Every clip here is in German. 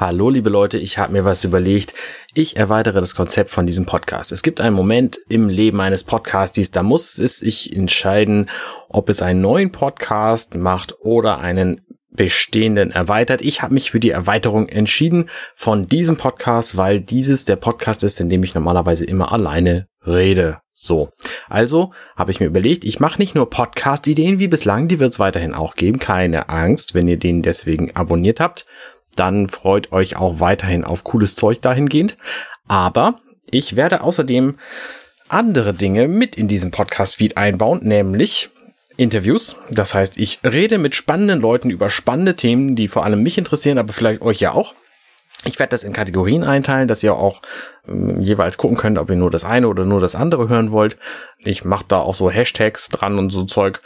Hallo liebe Leute, ich habe mir was überlegt. Ich erweitere das Konzept von diesem Podcast. Es gibt einen Moment im Leben eines Podcasties, da muss es sich entscheiden, ob es einen neuen Podcast macht oder einen bestehenden erweitert. Ich habe mich für die Erweiterung entschieden von diesem Podcast, weil dieses der Podcast ist, in dem ich normalerweise immer alleine rede. So, also habe ich mir überlegt, ich mache nicht nur Podcast-Ideen wie bislang, die wird es weiterhin auch geben. Keine Angst, wenn ihr den deswegen abonniert habt dann freut euch auch weiterhin auf cooles Zeug dahingehend. Aber ich werde außerdem andere Dinge mit in diesem Podcast-Feed einbauen, nämlich Interviews. Das heißt, ich rede mit spannenden Leuten über spannende Themen, die vor allem mich interessieren, aber vielleicht euch ja auch. Ich werde das in Kategorien einteilen, dass ihr auch äh, jeweils gucken könnt, ob ihr nur das eine oder nur das andere hören wollt. Ich mache da auch so Hashtags dran und so Zeug.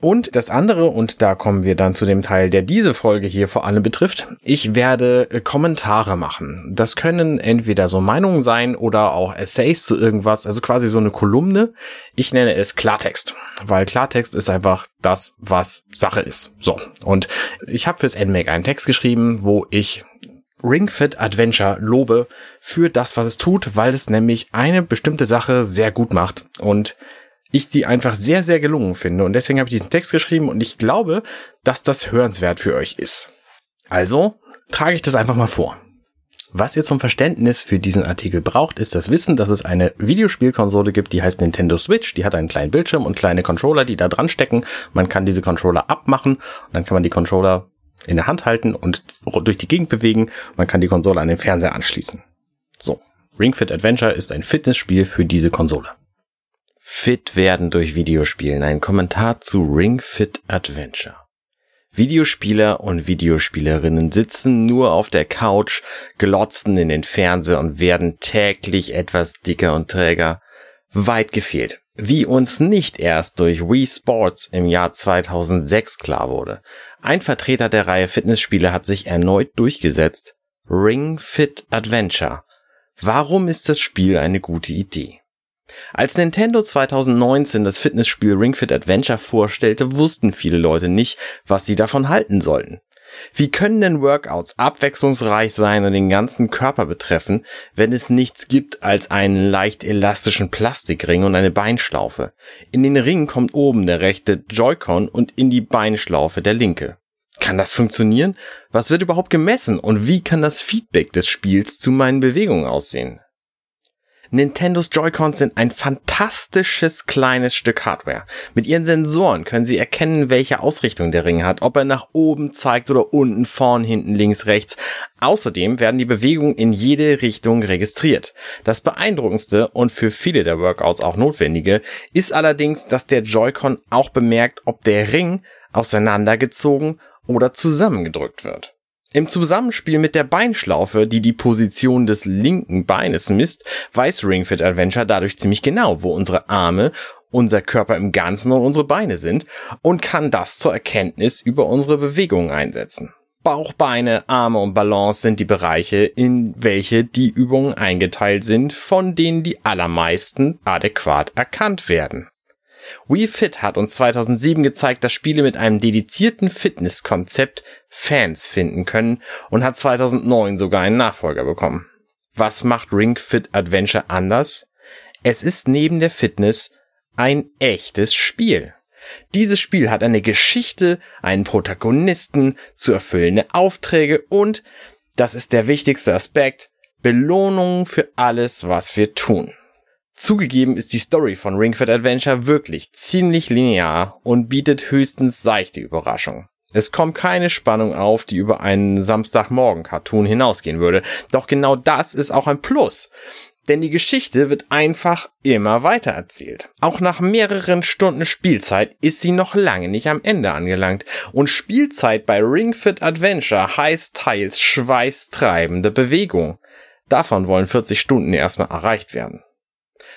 Und das andere, und da kommen wir dann zu dem Teil, der diese Folge hier vor allem betrifft, ich werde äh, Kommentare machen. Das können entweder so Meinungen sein oder auch Essays zu irgendwas, also quasi so eine Kolumne. Ich nenne es Klartext, weil Klartext ist einfach das, was Sache ist. So, und ich habe fürs NMAC einen Text geschrieben, wo ich Ring Fit Adventure lobe für das, was es tut, weil es nämlich eine bestimmte Sache sehr gut macht. Und ich die einfach sehr, sehr gelungen finde. Und deswegen habe ich diesen Text geschrieben und ich glaube, dass das hörenswert für euch ist. Also trage ich das einfach mal vor. Was ihr zum Verständnis für diesen Artikel braucht, ist das Wissen, dass es eine Videospielkonsole gibt, die heißt Nintendo Switch. Die hat einen kleinen Bildschirm und kleine Controller, die da dran stecken. Man kann diese Controller abmachen und dann kann man die Controller in der Hand halten und durch die Gegend bewegen. Man kann die Konsole an den Fernseher anschließen. So. Ring Fit Adventure ist ein Fitnessspiel für diese Konsole. Fit werden durch Videospielen. Ein Kommentar zu Ring Fit Adventure. Videospieler und Videospielerinnen sitzen nur auf der Couch, glotzen in den Fernseher und werden täglich etwas dicker und träger. Weit gefehlt. Wie uns nicht erst durch Wii Sports im Jahr 2006 klar wurde. Ein Vertreter der Reihe Fitnessspiele hat sich erneut durchgesetzt. Ring Fit Adventure. Warum ist das Spiel eine gute Idee? Als Nintendo 2019 das Fitnessspiel Ring Fit Adventure vorstellte, wussten viele Leute nicht, was sie davon halten sollten. Wie können denn Workouts abwechslungsreich sein und den ganzen Körper betreffen, wenn es nichts gibt als einen leicht elastischen Plastikring und eine Beinschlaufe? In den Ring kommt oben der rechte Joy-Con und in die Beinschlaufe der linke. Kann das funktionieren? Was wird überhaupt gemessen und wie kann das Feedback des Spiels zu meinen Bewegungen aussehen? Nintendos Joy-Cons sind ein fantastisches kleines Stück Hardware. Mit ihren Sensoren können sie erkennen, welche Ausrichtung der Ring hat, ob er nach oben zeigt oder unten, vorn, hinten, links, rechts. Außerdem werden die Bewegungen in jede Richtung registriert. Das beeindruckendste und für viele der Workouts auch notwendige ist allerdings, dass der Joy-Con auch bemerkt, ob der Ring auseinandergezogen oder zusammengedrückt wird. Im Zusammenspiel mit der Beinschlaufe, die die Position des linken Beines misst, weiß Ring Fit Adventure dadurch ziemlich genau, wo unsere Arme, unser Körper im Ganzen und unsere Beine sind und kann das zur Erkenntnis über unsere Bewegungen einsetzen. Bauch, Beine, Arme und Balance sind die Bereiche, in welche die Übungen eingeteilt sind, von denen die allermeisten adäquat erkannt werden. Wii Fit hat uns 2007 gezeigt, dass Spiele mit einem dedizierten Fitnesskonzept Fans finden können und hat 2009 sogar einen Nachfolger bekommen. Was macht Ring Fit Adventure anders? Es ist neben der Fitness ein echtes Spiel. Dieses Spiel hat eine Geschichte, einen Protagonisten, zu erfüllende Aufträge und, das ist der wichtigste Aspekt, Belohnungen für alles, was wir tun. Zugegeben ist die Story von Ring Fit Adventure wirklich ziemlich linear und bietet höchstens seichte Überraschungen. Es kommt keine Spannung auf, die über einen Samstagmorgen-Cartoon hinausgehen würde. Doch genau das ist auch ein Plus. Denn die Geschichte wird einfach immer weiter erzählt. Auch nach mehreren Stunden Spielzeit ist sie noch lange nicht am Ende angelangt. Und Spielzeit bei Ring Fit Adventure heißt teils schweißtreibende Bewegung. Davon wollen 40 Stunden erstmal erreicht werden.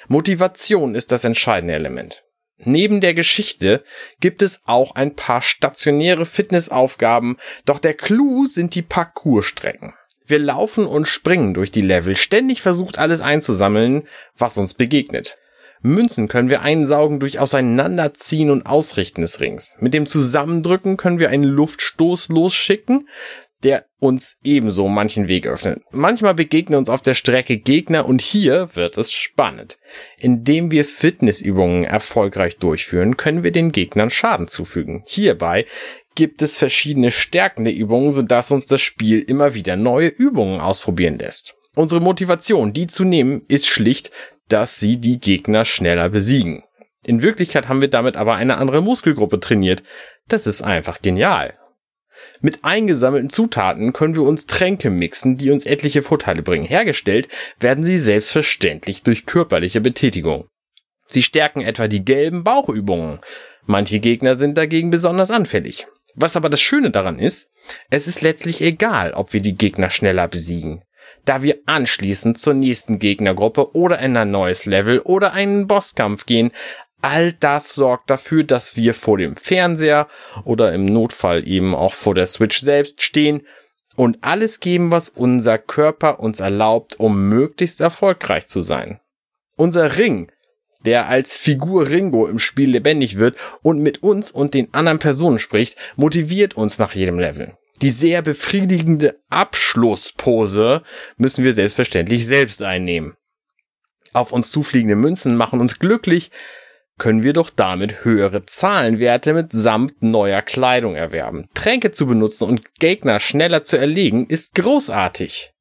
Motivation ist das entscheidende Element. Neben der Geschichte gibt es auch ein paar stationäre Fitnessaufgaben, doch der Clou sind die Parcoursstrecken. Wir laufen und springen durch die Level, ständig versucht alles einzusammeln, was uns begegnet. Münzen können wir einsaugen durch Auseinanderziehen und Ausrichten des Rings. Mit dem Zusammendrücken können wir einen Luftstoß losschicken, der uns ebenso manchen Weg öffnet. Manchmal begegnen uns auf der Strecke Gegner und hier wird es spannend. Indem wir Fitnessübungen erfolgreich durchführen, können wir den Gegnern Schaden zufügen. Hierbei gibt es verschiedene stärkende Übungen, sodass uns das Spiel immer wieder neue Übungen ausprobieren lässt. Unsere Motivation, die zu nehmen, ist schlicht, dass sie die Gegner schneller besiegen. In Wirklichkeit haben wir damit aber eine andere Muskelgruppe trainiert. Das ist einfach genial. Mit eingesammelten Zutaten können wir uns Tränke mixen, die uns etliche Vorteile bringen. Hergestellt werden sie selbstverständlich durch körperliche Betätigung. Sie stärken etwa die gelben Bauchübungen. Manche Gegner sind dagegen besonders anfällig. Was aber das Schöne daran ist, es ist letztlich egal, ob wir die Gegner schneller besiegen, da wir anschließend zur nächsten Gegnergruppe oder in ein neues Level oder einen Bosskampf gehen. All das sorgt dafür, dass wir vor dem Fernseher oder im Notfall eben auch vor der Switch selbst stehen und alles geben, was unser Körper uns erlaubt, um möglichst erfolgreich zu sein. Unser Ring der als Figur Ringo im Spiel lebendig wird und mit uns und den anderen Personen spricht, motiviert uns nach jedem Level. Die sehr befriedigende Abschlusspose müssen wir selbstverständlich selbst einnehmen. Auf uns zufliegende Münzen machen uns glücklich, können wir doch damit höhere Zahlenwerte mitsamt neuer Kleidung erwerben. Tränke zu benutzen und Gegner schneller zu erlegen ist großartig.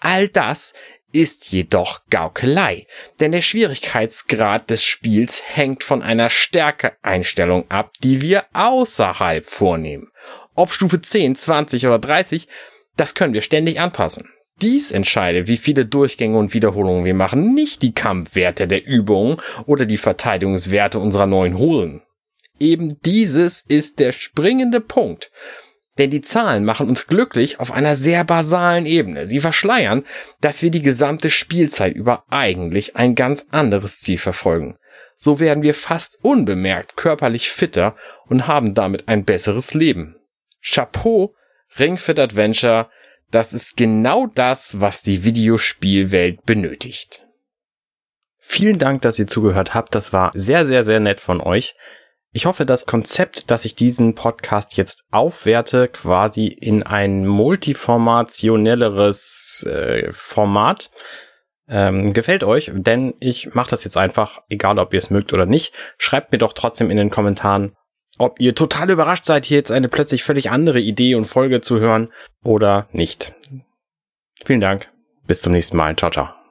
All das ist jedoch Gaukelei, denn der Schwierigkeitsgrad des Spiels hängt von einer Stärkeeinstellung ab, die wir außerhalb vornehmen. Ob Stufe 10, 20 oder 30, das können wir ständig anpassen. Dies entscheidet, wie viele Durchgänge und Wiederholungen wir machen, nicht die Kampfwerte der Übungen oder die Verteidigungswerte unserer neuen Hosen. Eben dieses ist der springende Punkt. Denn die Zahlen machen uns glücklich auf einer sehr basalen Ebene. Sie verschleiern, dass wir die gesamte Spielzeit über eigentlich ein ganz anderes Ziel verfolgen. So werden wir fast unbemerkt körperlich fitter und haben damit ein besseres Leben. Chapeau, Ring Fit Adventure, das ist genau das, was die Videospielwelt benötigt. Vielen Dank, dass ihr zugehört habt. Das war sehr, sehr, sehr nett von euch. Ich hoffe, das Konzept, dass ich diesen Podcast jetzt aufwerte, quasi in ein multiformationelleres äh, Format, ähm, gefällt euch, denn ich mache das jetzt einfach, egal ob ihr es mögt oder nicht. Schreibt mir doch trotzdem in den Kommentaren, ob ihr total überrascht seid, hier jetzt eine plötzlich völlig andere Idee und Folge zu hören oder nicht. Vielen Dank. Bis zum nächsten Mal. Ciao, ciao.